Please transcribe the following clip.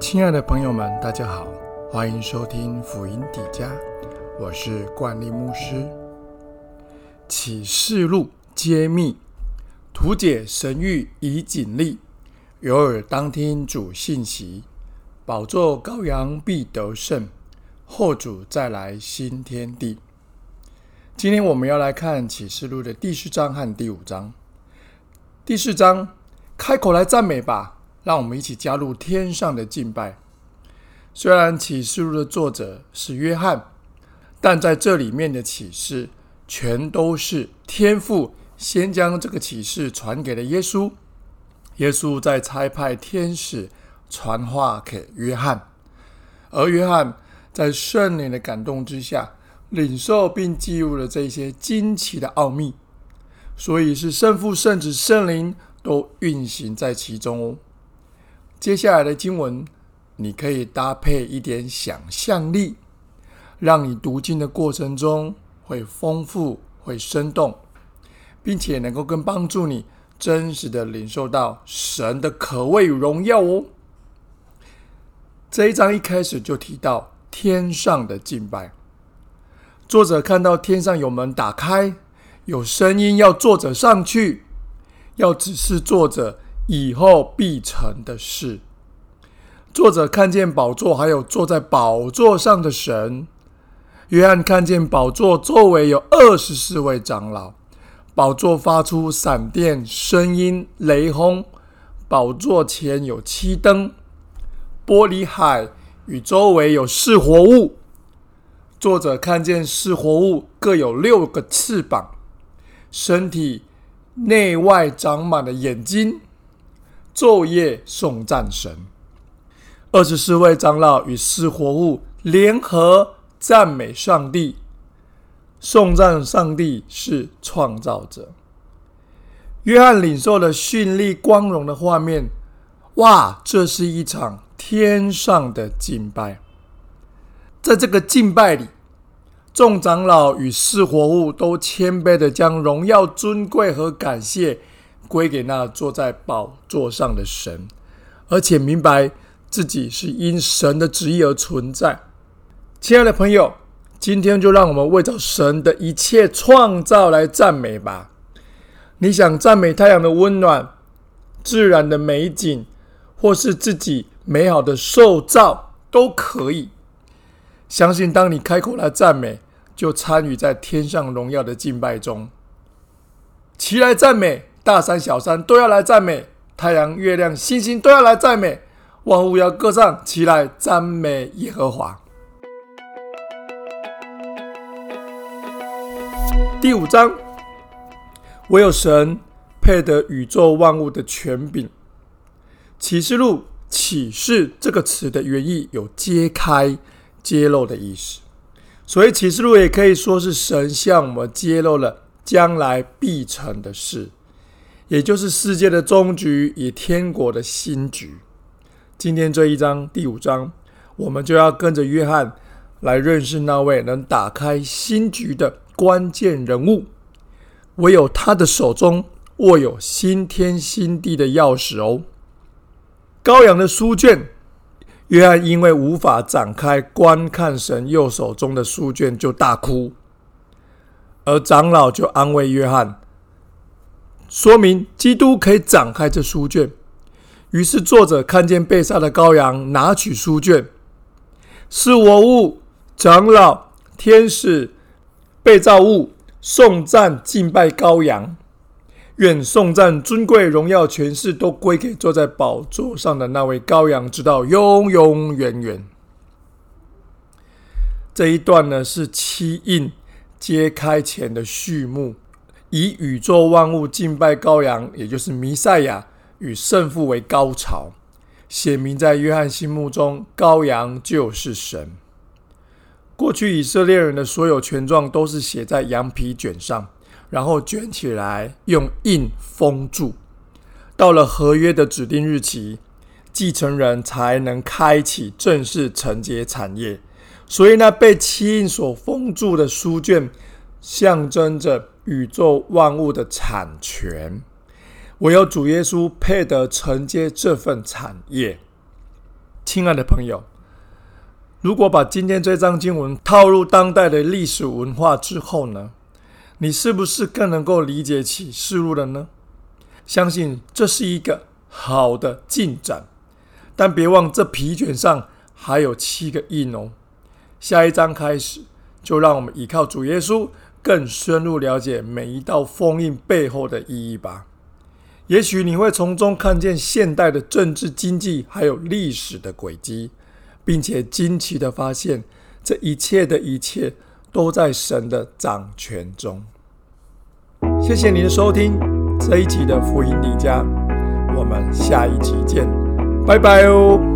亲爱的朋友们，大家好，欢迎收听福音底家，我是冠利牧师。启示录揭秘，图解神谕以警力，有耳当听主信息。宝座羔羊必得胜，后主再来新天地。今天我们要来看启示录的第四章和第五章。第四章，开口来赞美吧。让我们一起加入天上的敬拜。虽然启示录的作者是约翰，但在这里面的启示全都是天父先将这个启示传给了耶稣，耶稣再差派天使传话给约翰，而约翰在圣灵的感动之下，领受并记录了这些惊奇的奥秘，所以是圣父、圣子、圣灵都运行在其中哦。接下来的经文，你可以搭配一点想象力，让你读经的过程中会丰富、会生动，并且能够更帮助你真实的领受到神的可畏与荣耀哦。这一章一开始就提到天上的敬拜，作者看到天上有门打开，有声音要作者上去，要指示作者。以后必成的事。作者看见宝座，还有坐在宝座上的神。约翰看见宝座周围有二十四位长老，宝座发出闪电、声音、雷轰。宝座前有七灯，玻璃海与周围有四活物。作者看见四活物各有六个翅膀，身体内外长满了眼睛。昼夜颂赞神，二十四位长老与四活物联合赞美上帝，颂赞上帝是创造者。约翰领受了绚丽光荣的画面，哇！这是一场天上的敬拜。在这个敬拜里，众长老与四活物都谦卑的将荣耀、尊贵和感谢。归给那坐在宝座上的神，而且明白自己是因神的旨意而存在。亲爱的朋友，今天就让我们为着神的一切创造来赞美吧。你想赞美太阳的温暖、自然的美景，或是自己美好的受造，都可以。相信当你开口来赞美，就参与在天上荣耀的敬拜中，齐来赞美。大山、小山都要来赞美，太阳、月亮、星星都要来赞美，万物要歌唱起来，赞美耶和华。第五章，唯有神配得宇宙万物的权柄。启示录“启示”这个词的原意有揭开、揭露的意思，所以启示录也可以说是神向我们揭露了将来必成的事。也就是世界的终局与天国的新局。今天这一章第五章，我们就要跟着约翰来认识那位能打开新局的关键人物。唯有他的手中握有新天新地的钥匙哦。羔羊的书卷，约翰因为无法展开观看神右手中的书卷，就大哭，而长老就安慰约翰。说明基督可以展开这书卷，于是作者看见被杀的羔羊拿取书卷，是我物、长老、天使、被造物颂赞敬拜羔羊，愿颂赞尊贵荣耀权势都归给坐在宝座上的那位羔羊，直到永永远远。这一段呢是七印揭开前的序幕。以宇宙万物敬拜羔羊，也就是弥赛亚与圣父为高潮，写明在约翰心目中，羔羊就是神。过去以色列人的所有权状都是写在羊皮卷上，然后卷起来用印封住。到了合约的指定日期，继承人才能开启正式承接产业。所以，呢被漆印所封住的书卷，象征着。宇宙万物的产权，唯有主耶稣配得承接这份产业。亲爱的朋友，如果把今天这章经文套入当代的历史文化之后呢，你是不是更能够理解启示录了呢？相信这是一个好的进展，但别忘这皮卷上还有七个印哦。下一章开始，就让我们依靠主耶稣，更深入了解每一道封印背后的意义吧。也许你会从中看见现代的政治、经济还有历史的轨迹，并且惊奇的发现，这一切的一切都在神的掌权中。谢谢您的收听这一集的福音底家，我们下一集见，拜拜哦。